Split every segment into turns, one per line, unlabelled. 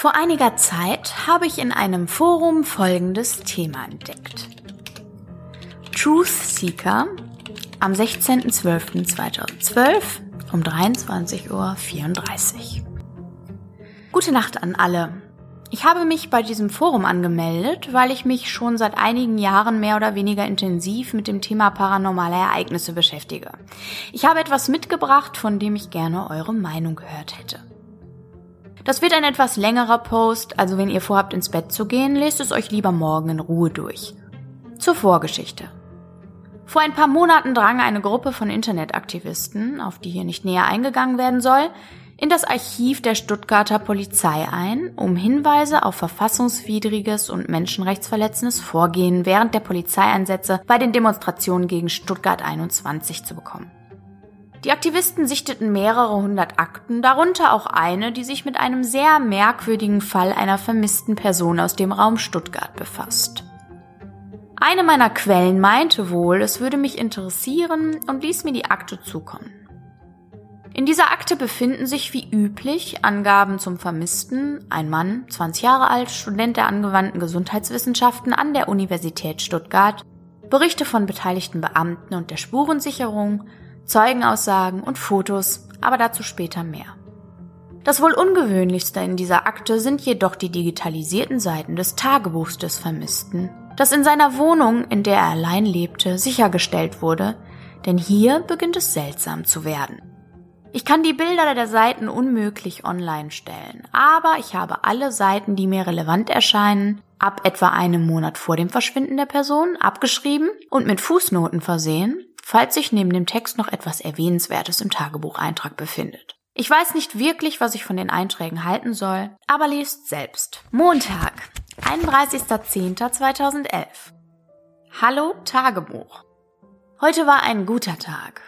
Vor einiger Zeit habe ich in einem Forum folgendes Thema entdeckt. Truth Seeker am 16.12.2012 um 23.34 Uhr. Gute Nacht an alle. Ich habe mich bei diesem Forum angemeldet, weil ich mich schon seit einigen Jahren mehr oder weniger intensiv mit dem Thema paranormale Ereignisse beschäftige. Ich habe etwas mitgebracht, von dem ich gerne eure Meinung gehört hätte. Das wird ein etwas längerer Post, also wenn ihr vorhabt ins Bett zu gehen, lest es euch lieber morgen in Ruhe durch. Zur Vorgeschichte. Vor ein paar Monaten drang eine Gruppe von Internetaktivisten, auf die hier nicht näher eingegangen werden soll, in das Archiv der Stuttgarter Polizei ein, um Hinweise auf verfassungswidriges und menschenrechtsverletzendes Vorgehen während der Polizeieinsätze bei den Demonstrationen gegen Stuttgart 21 zu bekommen. Die Aktivisten sichteten mehrere hundert Akten, darunter auch eine, die sich mit einem sehr merkwürdigen Fall einer vermissten Person aus dem Raum Stuttgart befasst. Eine meiner Quellen meinte wohl, es würde mich interessieren und ließ mir die Akte zukommen. In dieser Akte befinden sich wie üblich Angaben zum Vermissten, ein Mann, 20 Jahre alt, Student der angewandten Gesundheitswissenschaften an der Universität Stuttgart, Berichte von beteiligten Beamten und der Spurensicherung, Zeugenaussagen und Fotos, aber dazu später mehr. Das wohl ungewöhnlichste in dieser Akte sind jedoch die digitalisierten Seiten des Tagebuchs des Vermissten, das in seiner Wohnung, in der er allein lebte, sichergestellt wurde, denn hier beginnt es seltsam zu werden. Ich kann die Bilder der Seiten unmöglich online stellen, aber ich habe alle Seiten, die mir relevant erscheinen, ab etwa einem Monat vor dem Verschwinden der Person abgeschrieben und mit Fußnoten versehen, falls sich neben dem Text noch etwas Erwähnenswertes im Tagebucheintrag befindet. Ich weiß nicht wirklich, was ich von den Einträgen halten soll, aber lest selbst. Montag, 31.10.2011. Hallo Tagebuch. Heute war ein guter Tag.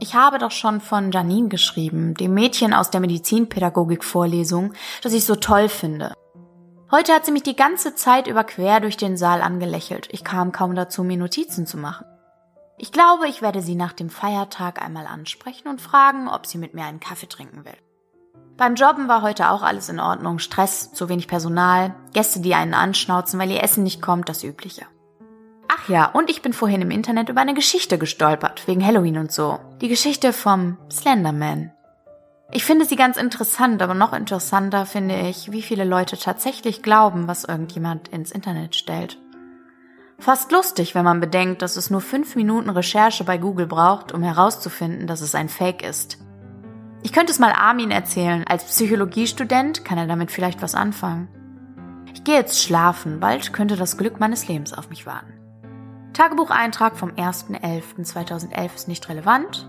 Ich habe doch schon von Janine geschrieben, dem Mädchen aus der Medizinpädagogik-Vorlesung, das ich so toll finde. Heute hat sie mich die ganze Zeit über quer durch den Saal angelächelt. Ich kam kaum dazu, mir Notizen zu machen. Ich glaube, ich werde sie nach dem Feiertag einmal ansprechen und fragen, ob sie mit mir einen Kaffee trinken will. Beim Jobben war heute auch alles in Ordnung. Stress, zu wenig Personal, Gäste, die einen anschnauzen, weil ihr Essen nicht kommt, das Übliche. Ach ja, und ich bin vorhin im Internet über eine Geschichte gestolpert, wegen Halloween und so. Die Geschichte vom Slenderman. Ich finde sie ganz interessant, aber noch interessanter finde ich, wie viele Leute tatsächlich glauben, was irgendjemand ins Internet stellt. Fast lustig, wenn man bedenkt, dass es nur fünf Minuten Recherche bei Google braucht, um herauszufinden, dass es ein Fake ist. Ich könnte es mal Armin erzählen. Als Psychologiestudent kann er damit vielleicht was anfangen. Ich gehe jetzt schlafen, bald könnte das Glück meines Lebens auf mich warten. Tagebucheintrag vom 1.11.2011 ist nicht relevant.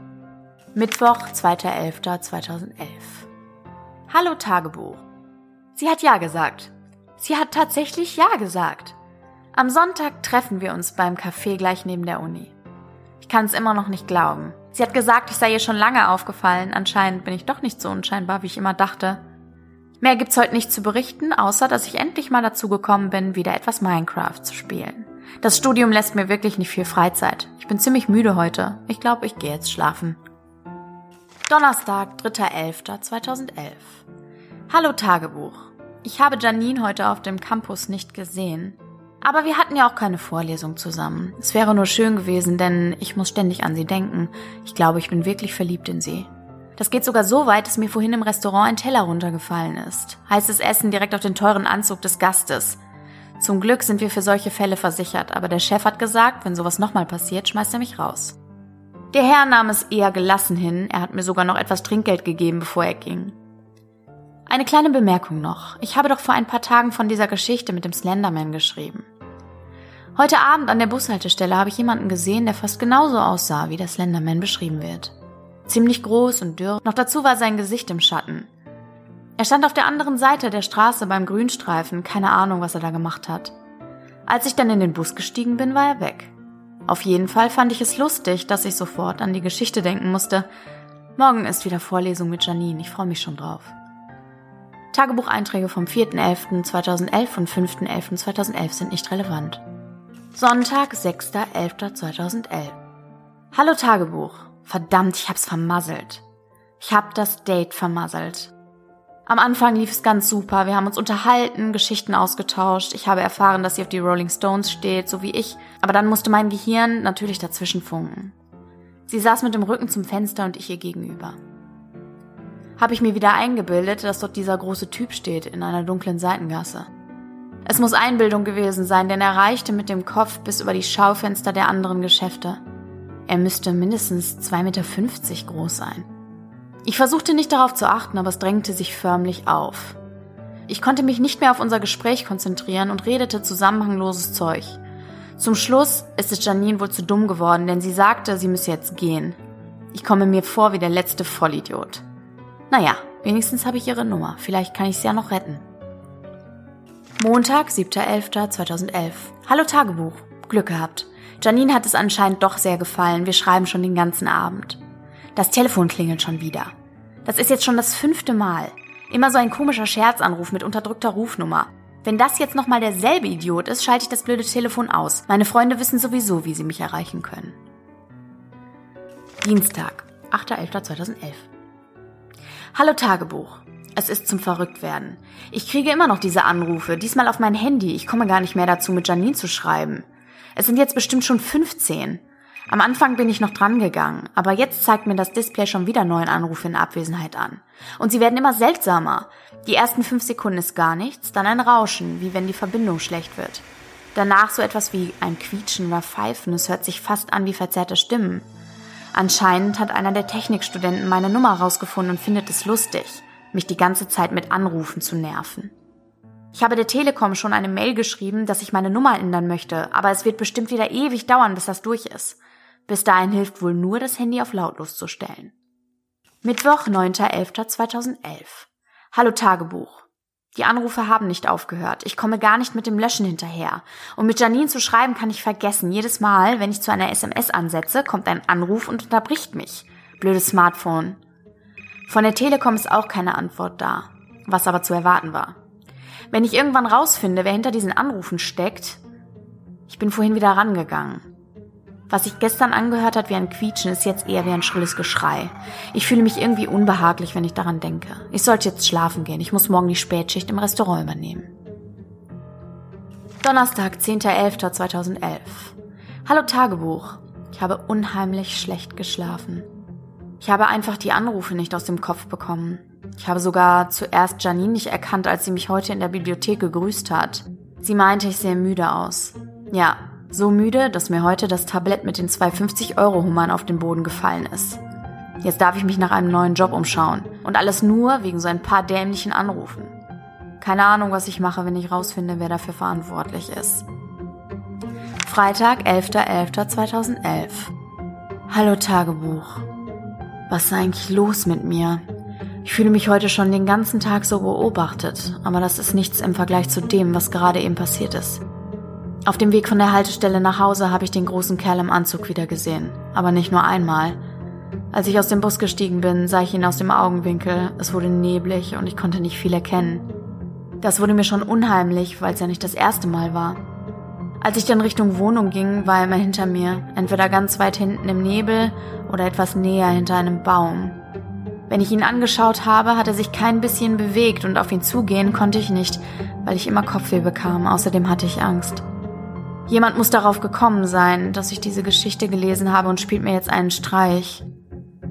Mittwoch, 2.11.2011. Hallo Tagebuch. Sie hat Ja gesagt. Sie hat tatsächlich Ja gesagt. Am Sonntag treffen wir uns beim Café gleich neben der Uni. Ich kann es immer noch nicht glauben. Sie hat gesagt, ich sei ihr schon lange aufgefallen. Anscheinend bin ich doch nicht so unscheinbar, wie ich immer dachte. Mehr gibt's heute nicht zu berichten, außer dass ich endlich mal dazu gekommen bin, wieder etwas Minecraft zu spielen. Das Studium lässt mir wirklich nicht viel Freizeit. Ich bin ziemlich müde heute. Ich glaube, ich gehe jetzt schlafen. Donnerstag, 3.11.2011. Hallo Tagebuch. Ich habe Janine heute auf dem Campus nicht gesehen. Aber wir hatten ja auch keine Vorlesung zusammen. Es wäre nur schön gewesen, denn ich muss ständig an sie denken. Ich glaube, ich bin wirklich verliebt in sie. Das geht sogar so weit, dass mir vorhin im Restaurant ein Teller runtergefallen ist. Heißes Essen direkt auf den teuren Anzug des Gastes. Zum Glück sind wir für solche Fälle versichert, aber der Chef hat gesagt, wenn sowas nochmal passiert, schmeißt er mich raus. Der Herr nahm es eher gelassen hin, er hat mir sogar noch etwas Trinkgeld gegeben, bevor er ging. Eine kleine Bemerkung noch. Ich habe doch vor ein paar Tagen von dieser Geschichte mit dem Slenderman geschrieben. Heute Abend an der Bushaltestelle habe ich jemanden gesehen, der fast genauso aussah, wie der Slenderman beschrieben wird. Ziemlich groß und dürr, noch dazu war sein Gesicht im Schatten. Er stand auf der anderen Seite der Straße beim Grünstreifen, keine Ahnung, was er da gemacht hat. Als ich dann in den Bus gestiegen bin, war er weg. Auf jeden Fall fand ich es lustig, dass ich sofort an die Geschichte denken musste. Morgen ist wieder Vorlesung mit Janine, ich freue mich schon drauf. Tagebucheinträge vom 4.11.2011 und 5.11.2011 sind nicht relevant. Sonntag, 6.11.2011. Hallo Tagebuch. Verdammt, ich hab's vermasselt. Ich hab das Date vermasselt. Am Anfang lief es ganz super. Wir haben uns unterhalten, Geschichten ausgetauscht. Ich habe erfahren, dass sie auf die Rolling Stones steht, so wie ich. Aber dann musste mein Gehirn natürlich dazwischen funken. Sie saß mit dem Rücken zum Fenster und ich ihr gegenüber. Habe ich mir wieder eingebildet, dass dort dieser große Typ steht in einer dunklen Seitengasse. Es muss Einbildung gewesen sein, denn er reichte mit dem Kopf bis über die Schaufenster der anderen Geschäfte. Er müsste mindestens 2,50 Meter groß sein. Ich versuchte nicht darauf zu achten, aber es drängte sich förmlich auf. Ich konnte mich nicht mehr auf unser Gespräch konzentrieren und redete zusammenhangloses Zeug. Zum Schluss ist es Janine wohl zu dumm geworden, denn sie sagte, sie müsse jetzt gehen. Ich komme mir vor wie der letzte Vollidiot. Naja, wenigstens habe ich ihre Nummer. Vielleicht kann ich sie ja noch retten. Montag, 7.11.2011. Hallo Tagebuch. Glück gehabt. Janine hat es anscheinend doch sehr gefallen. Wir schreiben schon den ganzen Abend. Das Telefon klingelt schon wieder. Das ist jetzt schon das fünfte Mal. Immer so ein komischer Scherzanruf mit unterdrückter Rufnummer. Wenn das jetzt nochmal derselbe Idiot ist, schalte ich das blöde Telefon aus. Meine Freunde wissen sowieso, wie sie mich erreichen können. Dienstag, 8.11.2011. Hallo Tagebuch. Es ist zum Verrücktwerden. Ich kriege immer noch diese Anrufe, diesmal auf mein Handy. Ich komme gar nicht mehr dazu, mit Janine zu schreiben. Es sind jetzt bestimmt schon 15. Am Anfang bin ich noch dran gegangen, aber jetzt zeigt mir das Display schon wieder neuen Anrufe in Abwesenheit an. Und sie werden immer seltsamer. Die ersten fünf Sekunden ist gar nichts, dann ein Rauschen, wie wenn die Verbindung schlecht wird. Danach so etwas wie ein Quietschen oder Pfeifen, es hört sich fast an wie verzerrte Stimmen. Anscheinend hat einer der Technikstudenten meine Nummer rausgefunden und findet es lustig, mich die ganze Zeit mit Anrufen zu nerven. Ich habe der Telekom schon eine Mail geschrieben, dass ich meine Nummer ändern möchte, aber es wird bestimmt wieder ewig dauern, bis das durch ist. Bis dahin hilft wohl nur, das Handy auf lautlos zu stellen. Mittwoch, 9.11.2011. Hallo Tagebuch. Die Anrufe haben nicht aufgehört. Ich komme gar nicht mit dem Löschen hinterher. Und mit Janine zu schreiben kann ich vergessen. Jedes Mal, wenn ich zu einer SMS ansetze, kommt ein Anruf und unterbricht mich. Blödes Smartphone. Von der Telekom ist auch keine Antwort da. Was aber zu erwarten war. Wenn ich irgendwann rausfinde, wer hinter diesen Anrufen steckt, ich bin vorhin wieder rangegangen. Was sich gestern angehört hat wie ein Quietschen, ist jetzt eher wie ein schrilles Geschrei. Ich fühle mich irgendwie unbehaglich, wenn ich daran denke. Ich sollte jetzt schlafen gehen. Ich muss morgen die Spätschicht im Restaurant übernehmen. Donnerstag, 10.11.2011. Hallo Tagebuch. Ich habe unheimlich schlecht geschlafen. Ich habe einfach die Anrufe nicht aus dem Kopf bekommen. Ich habe sogar zuerst Janine nicht erkannt, als sie mich heute in der Bibliothek gegrüßt hat. Sie meinte, ich sehe müde aus. Ja, so müde, dass mir heute das Tablett mit den zwei 50-Euro-Hummern auf den Boden gefallen ist. Jetzt darf ich mich nach einem neuen Job umschauen. Und alles nur wegen so ein paar dämlichen Anrufen. Keine Ahnung, was ich mache, wenn ich rausfinde, wer dafür verantwortlich ist. Freitag, 11.11.2011. Hallo Tagebuch. Was ist eigentlich los mit mir? Ich fühle mich heute schon den ganzen Tag so beobachtet, aber das ist nichts im Vergleich zu dem, was gerade eben passiert ist. Auf dem Weg von der Haltestelle nach Hause habe ich den großen Kerl im Anzug wieder gesehen, aber nicht nur einmal. Als ich aus dem Bus gestiegen bin, sah ich ihn aus dem Augenwinkel, es wurde neblig und ich konnte nicht viel erkennen. Das wurde mir schon unheimlich, weil es ja nicht das erste Mal war. Als ich dann Richtung Wohnung ging, war er immer hinter mir, entweder ganz weit hinten im Nebel oder etwas näher hinter einem Baum. Wenn ich ihn angeschaut habe, hat er sich kein bisschen bewegt und auf ihn zugehen konnte ich nicht, weil ich immer Kopfweh bekam, außerdem hatte ich Angst. Jemand muss darauf gekommen sein, dass ich diese Geschichte gelesen habe und spielt mir jetzt einen Streich.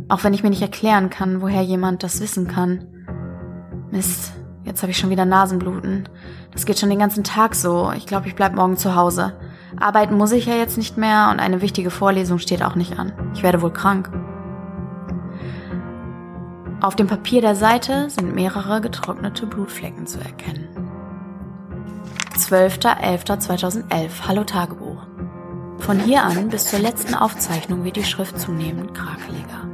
Auch wenn ich mir nicht erklären kann, woher jemand das wissen kann. Mist, jetzt habe ich schon wieder Nasenbluten. Das geht schon den ganzen Tag so. Ich glaube, ich bleib morgen zu Hause. Arbeiten muss ich ja jetzt nicht mehr und eine wichtige Vorlesung steht auch nicht an. Ich werde wohl krank. Auf dem Papier der Seite sind mehrere getrocknete Blutflecken zu erkennen. 12.11.2011. Hallo Tagebuch. Von hier an bis zur letzten Aufzeichnung wird die Schrift zunehmend krakeliger.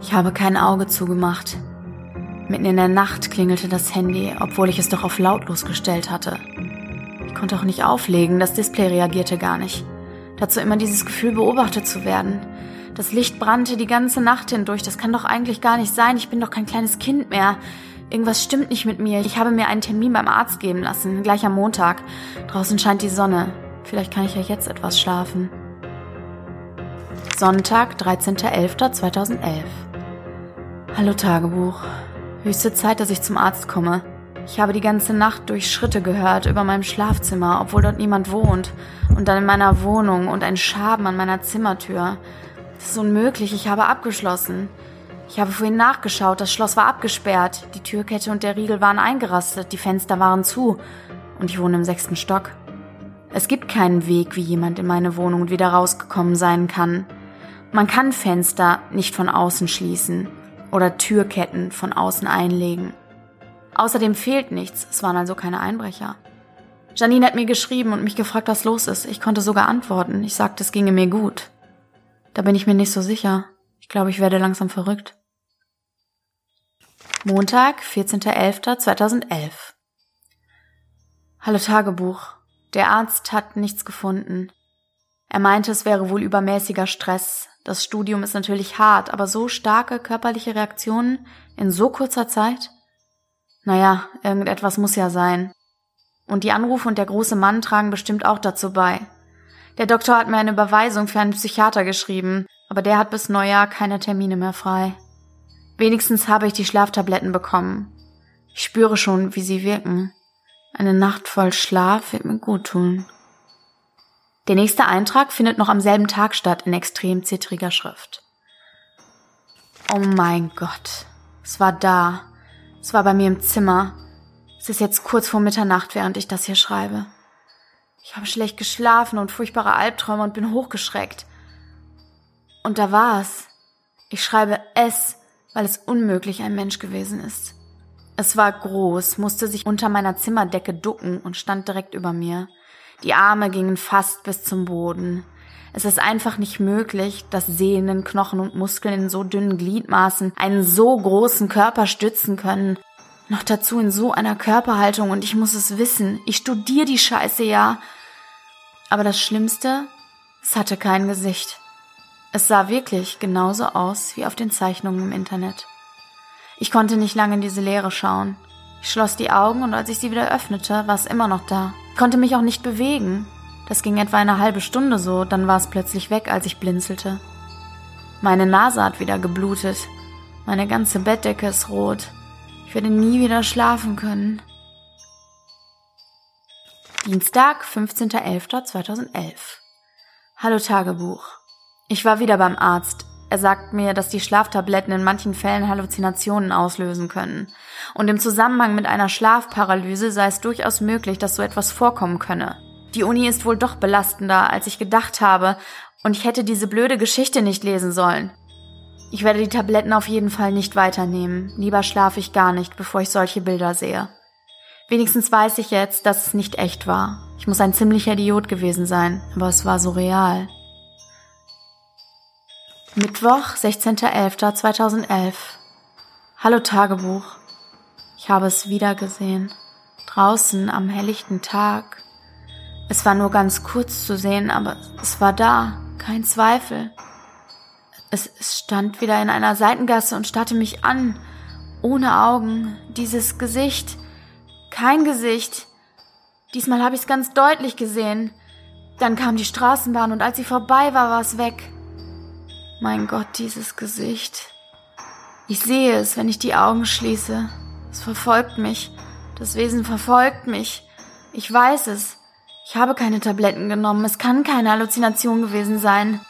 Ich habe kein Auge zugemacht. Mitten in der Nacht klingelte das Handy, obwohl ich es doch auf lautlos gestellt hatte. Ich konnte auch nicht auflegen, das Display reagierte gar nicht. Dazu immer dieses Gefühl, beobachtet zu werden. Das Licht brannte die ganze Nacht hindurch. Das kann doch eigentlich gar nicht sein. Ich bin doch kein kleines Kind mehr. Irgendwas stimmt nicht mit mir. Ich habe mir einen Termin beim Arzt geben lassen, gleich am Montag. Draußen scheint die Sonne. Vielleicht kann ich ja jetzt etwas schlafen. Sonntag, 13.11.2011. Hallo Tagebuch. Höchste Zeit, dass ich zum Arzt komme. Ich habe die ganze Nacht durch Schritte gehört über meinem Schlafzimmer, obwohl dort niemand wohnt. Und dann in meiner Wohnung und ein Schaben an meiner Zimmertür. Das ist unmöglich, ich habe abgeschlossen. Ich habe vorhin nachgeschaut, das Schloss war abgesperrt, die Türkette und der Riegel waren eingerastet, die Fenster waren zu und ich wohne im sechsten Stock. Es gibt keinen Weg, wie jemand in meine Wohnung wieder rausgekommen sein kann. Man kann Fenster nicht von außen schließen oder Türketten von außen einlegen. Außerdem fehlt nichts, es waren also keine Einbrecher. Janine hat mir geschrieben und mich gefragt, was los ist. Ich konnte sogar antworten. Ich sagte, es ginge mir gut. Da bin ich mir nicht so sicher. Ich glaube, ich werde langsam verrückt. Montag, 14.11.2011 Hallo Tagebuch. Der Arzt hat nichts gefunden. Er meinte, es wäre wohl übermäßiger Stress. Das Studium ist natürlich hart, aber so starke körperliche Reaktionen in so kurzer Zeit? Naja, irgendetwas muss ja sein. Und die Anrufe und der große Mann tragen bestimmt auch dazu bei. Der Doktor hat mir eine Überweisung für einen Psychiater geschrieben, aber der hat bis Neujahr keine Termine mehr frei. Wenigstens habe ich die Schlaftabletten bekommen. Ich spüre schon, wie sie wirken. Eine Nacht voll Schlaf wird mir gut tun. Der nächste Eintrag findet noch am selben Tag statt in extrem zittriger Schrift. Oh mein Gott. Es war da. Es war bei mir im Zimmer. Es ist jetzt kurz vor Mitternacht, während ich das hier schreibe. Ich habe schlecht geschlafen und furchtbare Albträume und bin hochgeschreckt. Und da war es. Ich schreibe es weil es unmöglich ein Mensch gewesen ist. Es war groß, musste sich unter meiner Zimmerdecke ducken und stand direkt über mir. Die Arme gingen fast bis zum Boden. Es ist einfach nicht möglich, dass Sehnen, Knochen und Muskeln in so dünnen Gliedmaßen einen so großen Körper stützen können. Noch dazu in so einer Körperhaltung und ich muss es wissen. Ich studiere die Scheiße ja. Aber das Schlimmste, es hatte kein Gesicht. Es sah wirklich genauso aus wie auf den Zeichnungen im Internet. Ich konnte nicht lange in diese Leere schauen. Ich schloss die Augen und als ich sie wieder öffnete, war es immer noch da. Ich konnte mich auch nicht bewegen. Das ging etwa eine halbe Stunde so, dann war es plötzlich weg, als ich blinzelte. Meine Nase hat wieder geblutet. Meine ganze Bettdecke ist rot. Ich werde nie wieder schlafen können. Dienstag, 15.11.2011. Hallo Tagebuch. Ich war wieder beim Arzt. Er sagt mir, dass die Schlaftabletten in manchen Fällen Halluzinationen auslösen können. Und im Zusammenhang mit einer Schlafparalyse sei es durchaus möglich, dass so etwas vorkommen könne. Die Uni ist wohl doch belastender, als ich gedacht habe, und ich hätte diese blöde Geschichte nicht lesen sollen. Ich werde die Tabletten auf jeden Fall nicht weiternehmen. Lieber schlafe ich gar nicht, bevor ich solche Bilder sehe. Wenigstens weiß ich jetzt, dass es nicht echt war. Ich muss ein ziemlicher Idiot gewesen sein, aber es war so real. Mittwoch, 16.11.2011. Hallo Tagebuch. Ich habe es wieder gesehen. Draußen am helllichten Tag. Es war nur ganz kurz zu sehen, aber es war da, kein Zweifel. Es, stand wieder in einer Seitengasse und starrte mich an, ohne Augen, dieses Gesicht, kein Gesicht. Diesmal habe ich es ganz deutlich gesehen. Dann kam die Straßenbahn und als sie vorbei war, war es weg. Mein Gott, dieses Gesicht. Ich sehe es, wenn ich die Augen schließe. Es verfolgt mich. Das Wesen verfolgt mich. Ich weiß es. Ich habe keine Tabletten genommen. Es kann keine Halluzination gewesen sein.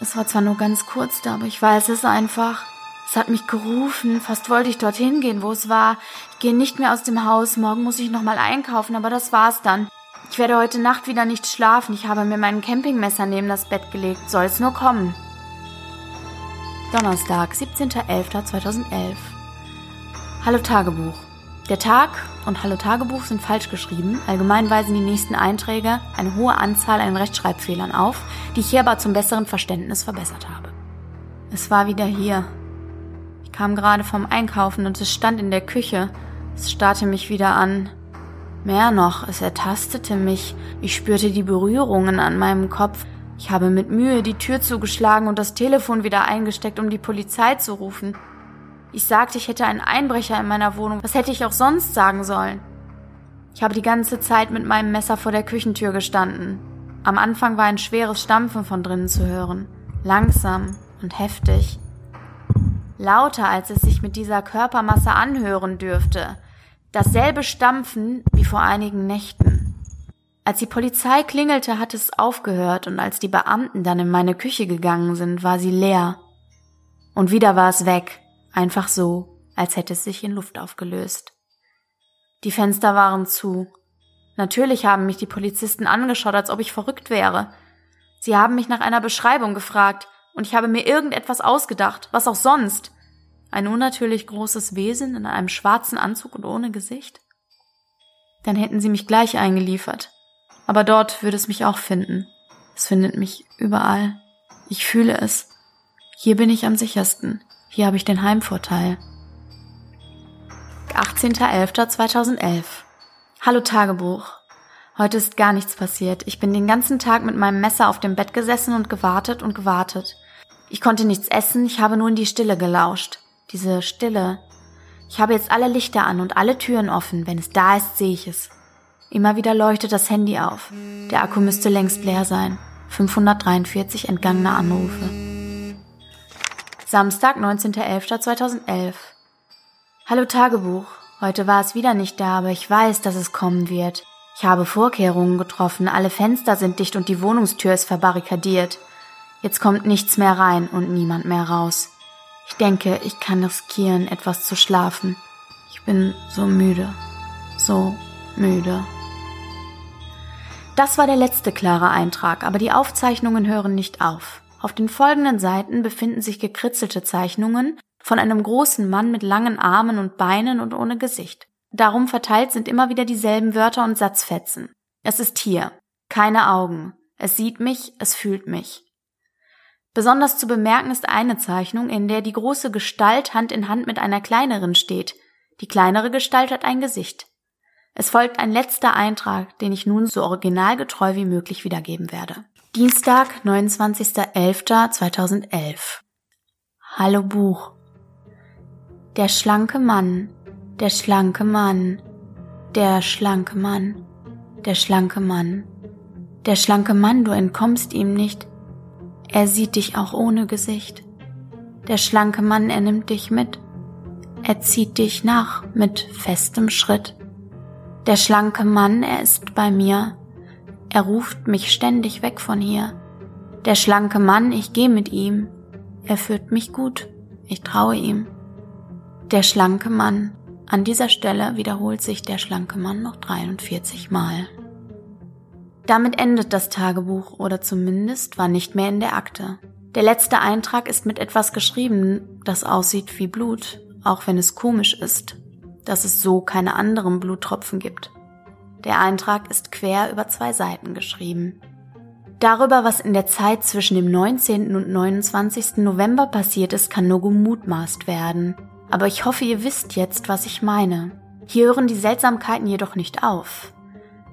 Es war zwar nur ganz kurz da, aber ich weiß es einfach. Es hat mich gerufen. Fast wollte ich dorthin gehen, wo es war. Ich gehe nicht mehr aus dem Haus. Morgen muss ich nochmal einkaufen, aber das war's dann. Ich werde heute Nacht wieder nicht schlafen. Ich habe mir mein Campingmesser neben das Bett gelegt. Soll es nur kommen. Donnerstag, 17.11.2011. Hallo Tagebuch. Der Tag und Hallo Tagebuch sind falsch geschrieben. Allgemein weisen die nächsten Einträge eine hohe Anzahl an Rechtschreibfehlern auf, die ich hier aber zum besseren Verständnis verbessert habe. Es war wieder hier. Ich kam gerade vom Einkaufen und es stand in der Küche. Es starrte mich wieder an. Mehr noch, es ertastete mich. Ich spürte die Berührungen an meinem Kopf. Ich habe mit Mühe die Tür zugeschlagen und das Telefon wieder eingesteckt, um die Polizei zu rufen. Ich sagte, ich hätte einen Einbrecher in meiner Wohnung. Was hätte ich auch sonst sagen sollen? Ich habe die ganze Zeit mit meinem Messer vor der Küchentür gestanden. Am Anfang war ein schweres Stampfen von drinnen zu hören. Langsam und heftig. lauter als es sich mit dieser Körpermasse anhören dürfte, dasselbe Stampfen wie vor einigen Nächten. Als die Polizei klingelte, hat es aufgehört, und als die Beamten dann in meine Küche gegangen sind, war sie leer. Und wieder war es weg, einfach so, als hätte es sich in Luft aufgelöst. Die Fenster waren zu. Natürlich haben mich die Polizisten angeschaut, als ob ich verrückt wäre. Sie haben mich nach einer Beschreibung gefragt, und ich habe mir irgendetwas ausgedacht, was auch sonst. Ein unnatürlich großes Wesen in einem schwarzen Anzug und ohne Gesicht? Dann hätten sie mich gleich eingeliefert. Aber dort würde es mich auch finden. Es findet mich überall. Ich fühle es. Hier bin ich am sichersten. Hier habe ich den Heimvorteil. 18.11.2011 Hallo Tagebuch. Heute ist gar nichts passiert. Ich bin den ganzen Tag mit meinem Messer auf dem Bett gesessen und gewartet und gewartet. Ich konnte nichts essen, ich habe nur in die Stille gelauscht diese Stille. Ich habe jetzt alle Lichter an und alle Türen offen. Wenn es da ist, sehe ich es. Immer wieder leuchtet das Handy auf. Der Akku müsste längst leer sein. 543 entgangene Anrufe. Samstag, 19.11.2011. Hallo Tagebuch. Heute war es wieder nicht da, aber ich weiß, dass es kommen wird. Ich habe Vorkehrungen getroffen, alle Fenster sind dicht und die Wohnungstür ist verbarrikadiert. Jetzt kommt nichts mehr rein und niemand mehr raus. Ich denke, ich kann riskieren, etwas zu schlafen. Ich bin so müde. So müde. Das war der letzte klare Eintrag, aber die Aufzeichnungen hören nicht auf. Auf den folgenden Seiten befinden sich gekritzelte Zeichnungen von einem großen Mann mit langen Armen und Beinen und ohne Gesicht. Darum verteilt sind immer wieder dieselben Wörter und Satzfetzen. Es ist hier. Keine Augen. Es sieht mich, es fühlt mich. Besonders zu bemerken ist eine Zeichnung, in der die große Gestalt Hand in Hand mit einer kleineren steht. Die kleinere Gestalt hat ein Gesicht. Es folgt ein letzter Eintrag, den ich nun so originalgetreu wie möglich wiedergeben werde. Dienstag, 29.11.2011 Hallo Buch. Der schlanke Mann, der schlanke Mann, der schlanke Mann, der schlanke Mann, der schlanke Mann, du entkommst ihm nicht, er sieht dich auch ohne Gesicht. Der schlanke Mann, er nimmt dich mit. Er zieht dich nach mit festem Schritt. Der schlanke Mann, er ist bei mir. Er ruft mich ständig weg von hier. Der schlanke Mann, ich geh mit ihm. Er führt mich gut. Ich traue ihm. Der schlanke Mann. An dieser Stelle wiederholt sich der schlanke Mann noch 43 Mal. Damit endet das Tagebuch oder zumindest war nicht mehr in der Akte. Der letzte Eintrag ist mit etwas geschrieben, das aussieht wie Blut, auch wenn es komisch ist, dass es so keine anderen Bluttropfen gibt. Der Eintrag ist quer über zwei Seiten geschrieben. Darüber, was in der Zeit zwischen dem 19. und 29. November passiert ist, kann nur gemutmaßt werden. Aber ich hoffe, ihr wisst jetzt, was ich meine. Hier hören die Seltsamkeiten jedoch nicht auf.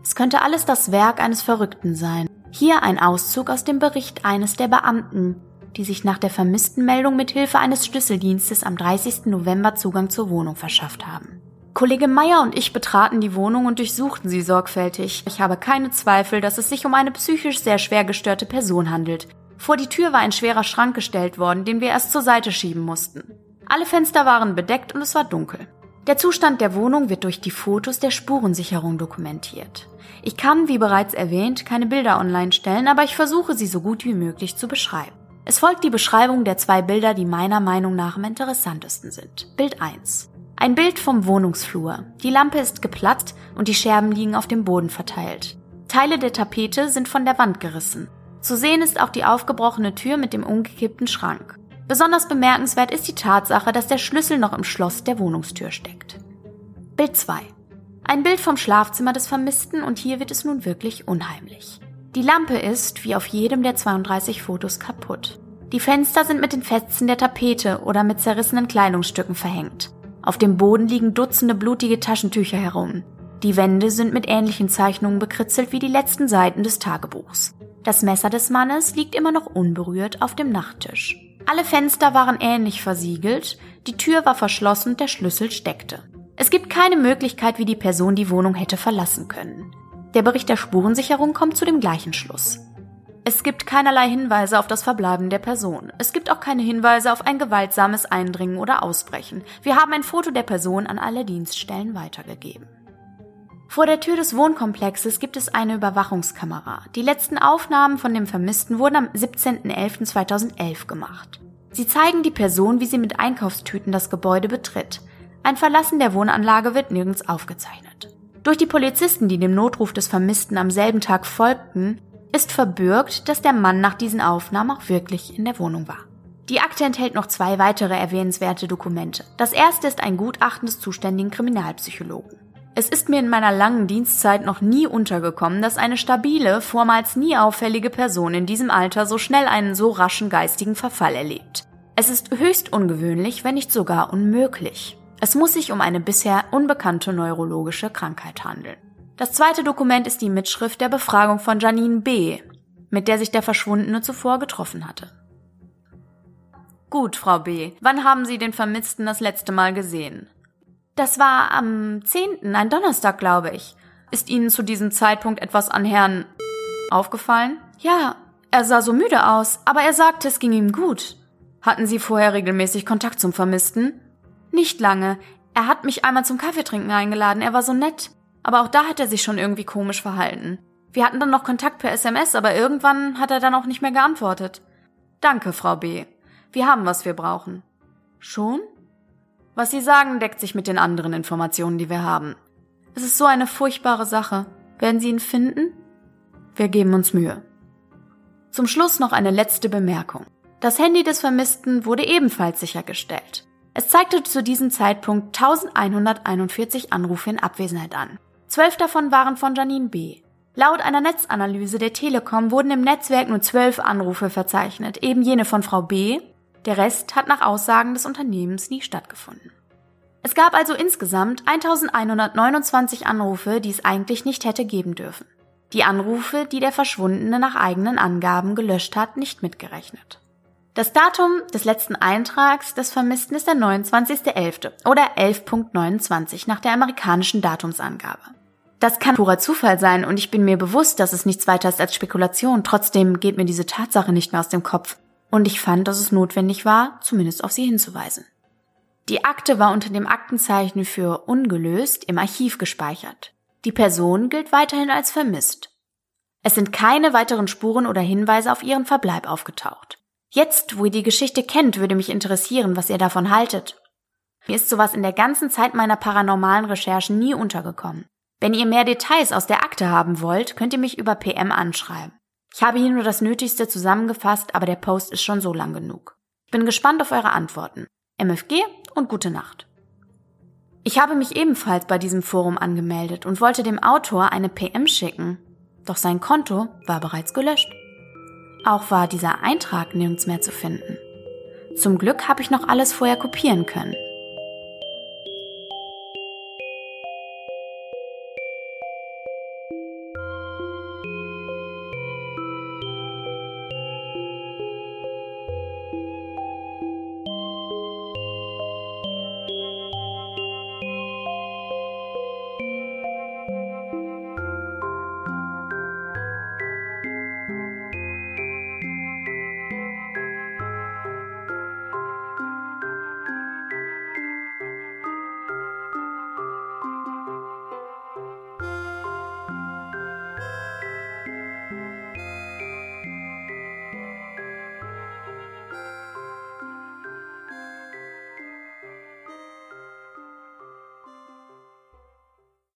Es könnte alles das Werk eines Verrückten sein. Hier ein Auszug aus dem Bericht eines der Beamten, die sich nach der vermissten Meldung mit Hilfe eines Schlüsseldienstes am 30. November Zugang zur Wohnung verschafft haben. Kollege Meyer und ich betraten die Wohnung und durchsuchten sie sorgfältig. Ich habe keine Zweifel, dass es sich um eine psychisch sehr schwer gestörte Person handelt. Vor die Tür war ein schwerer Schrank gestellt worden, den wir erst zur Seite schieben mussten. Alle Fenster waren bedeckt und es war dunkel. Der Zustand der Wohnung wird durch die Fotos der Spurensicherung dokumentiert. Ich kann, wie bereits erwähnt, keine Bilder online stellen, aber ich versuche sie so gut wie möglich zu beschreiben. Es folgt die Beschreibung der zwei Bilder, die meiner Meinung nach am interessantesten sind. Bild 1. Ein Bild vom Wohnungsflur. Die Lampe ist geplatzt und die Scherben liegen auf dem Boden verteilt. Teile der Tapete sind von der Wand gerissen. Zu sehen ist auch die aufgebrochene Tür mit dem umgekippten Schrank. Besonders bemerkenswert ist die Tatsache, dass der Schlüssel noch im Schloss der Wohnungstür steckt. Bild 2. Ein Bild vom Schlafzimmer des Vermissten und hier wird es nun wirklich unheimlich. Die Lampe ist, wie auf jedem der 32 Fotos, kaputt. Die Fenster sind mit den Fetzen der Tapete oder mit zerrissenen Kleidungsstücken verhängt. Auf dem Boden liegen Dutzende blutige Taschentücher herum. Die Wände sind mit ähnlichen Zeichnungen bekritzelt wie die letzten Seiten des Tagebuchs. Das Messer des Mannes liegt immer noch unberührt auf dem Nachttisch. Alle Fenster waren ähnlich versiegelt, die Tür war verschlossen der Schlüssel steckte. Es gibt keine Möglichkeit, wie die Person die Wohnung hätte verlassen können. Der Bericht der Spurensicherung kommt zu dem gleichen Schluss. Es gibt keinerlei Hinweise auf das Verbleiben der Person. Es gibt auch keine Hinweise auf ein gewaltsames Eindringen oder Ausbrechen. Wir haben ein Foto der Person an alle Dienststellen weitergegeben. Vor der Tür des Wohnkomplexes gibt es eine Überwachungskamera. Die letzten Aufnahmen von dem Vermissten wurden am 17.11.2011 gemacht. Sie zeigen die Person, wie sie mit Einkaufstüten das Gebäude betritt. Ein Verlassen der Wohnanlage wird nirgends aufgezeichnet. Durch die Polizisten, die dem Notruf des Vermissten am selben Tag folgten, ist verbürgt, dass der Mann nach diesen Aufnahmen auch wirklich in der Wohnung war. Die Akte enthält noch zwei weitere erwähnenswerte Dokumente. Das erste ist ein Gutachten des zuständigen Kriminalpsychologen. Es ist mir in meiner langen Dienstzeit noch nie untergekommen, dass eine stabile, vormals nie auffällige Person in diesem Alter so schnell einen so raschen geistigen Verfall erlebt. Es ist höchst ungewöhnlich, wenn nicht sogar unmöglich. Es muss sich um eine bisher unbekannte neurologische Krankheit handeln. Das zweite Dokument ist die Mitschrift der Befragung von Janine B., mit der sich der Verschwundene zuvor getroffen hatte. Gut, Frau B., wann haben Sie den Vermissten das letzte Mal gesehen? Das war am 10., ein Donnerstag, glaube ich. Ist Ihnen zu diesem Zeitpunkt etwas an Herrn aufgefallen? Ja, er sah so müde aus, aber er sagte, es ging ihm gut. Hatten Sie vorher regelmäßig Kontakt zum Vermissten? Nicht lange. Er hat mich einmal zum Kaffeetrinken eingeladen, er war so nett. Aber auch da hat er sich schon irgendwie komisch verhalten. Wir hatten dann noch Kontakt per SMS, aber irgendwann hat er dann auch nicht mehr geantwortet. Danke, Frau B. Wir haben, was wir brauchen. Schon? Was Sie sagen, deckt sich mit den anderen Informationen, die wir haben. Es ist so eine furchtbare Sache. Werden Sie ihn finden? Wir geben uns Mühe. Zum Schluss noch eine letzte Bemerkung. Das Handy des Vermissten wurde ebenfalls sichergestellt. Es zeigte zu diesem Zeitpunkt 1141 Anrufe in Abwesenheit an. Zwölf davon waren von Janine B. Laut einer Netzanalyse der Telekom wurden im Netzwerk nur zwölf Anrufe verzeichnet, eben jene von Frau B, der Rest hat nach Aussagen des Unternehmens nie stattgefunden. Es gab also insgesamt 1129 Anrufe, die es eigentlich nicht hätte geben dürfen. Die Anrufe, die der Verschwundene nach eigenen Angaben gelöscht hat, nicht mitgerechnet. Das Datum des letzten Eintrags des Vermissten ist der 29.11. oder 11.29 nach der amerikanischen Datumsangabe. Das kann purer Zufall sein und ich bin mir bewusst, dass es nichts weiter ist als Spekulation. Trotzdem geht mir diese Tatsache nicht mehr aus dem Kopf und ich fand, dass es notwendig war, zumindest auf sie hinzuweisen. Die Akte war unter dem Aktenzeichen für ungelöst im Archiv gespeichert. Die Person gilt weiterhin als vermisst. Es sind keine weiteren Spuren oder Hinweise auf ihren Verbleib aufgetaucht. Jetzt, wo ihr die Geschichte kennt, würde mich interessieren, was ihr davon haltet. Mir ist sowas in der ganzen Zeit meiner paranormalen Recherchen nie untergekommen. Wenn ihr mehr Details aus der Akte haben wollt, könnt ihr mich über PM anschreiben. Ich habe hier nur das Nötigste zusammengefasst, aber der Post ist schon so lang genug. Ich bin gespannt auf eure Antworten. MFG und gute Nacht. Ich habe mich ebenfalls bei diesem Forum angemeldet und wollte dem Autor eine PM schicken, doch sein Konto war bereits gelöscht. Auch war dieser Eintrag nirgends mehr zu finden. Zum Glück habe ich noch alles vorher kopieren können.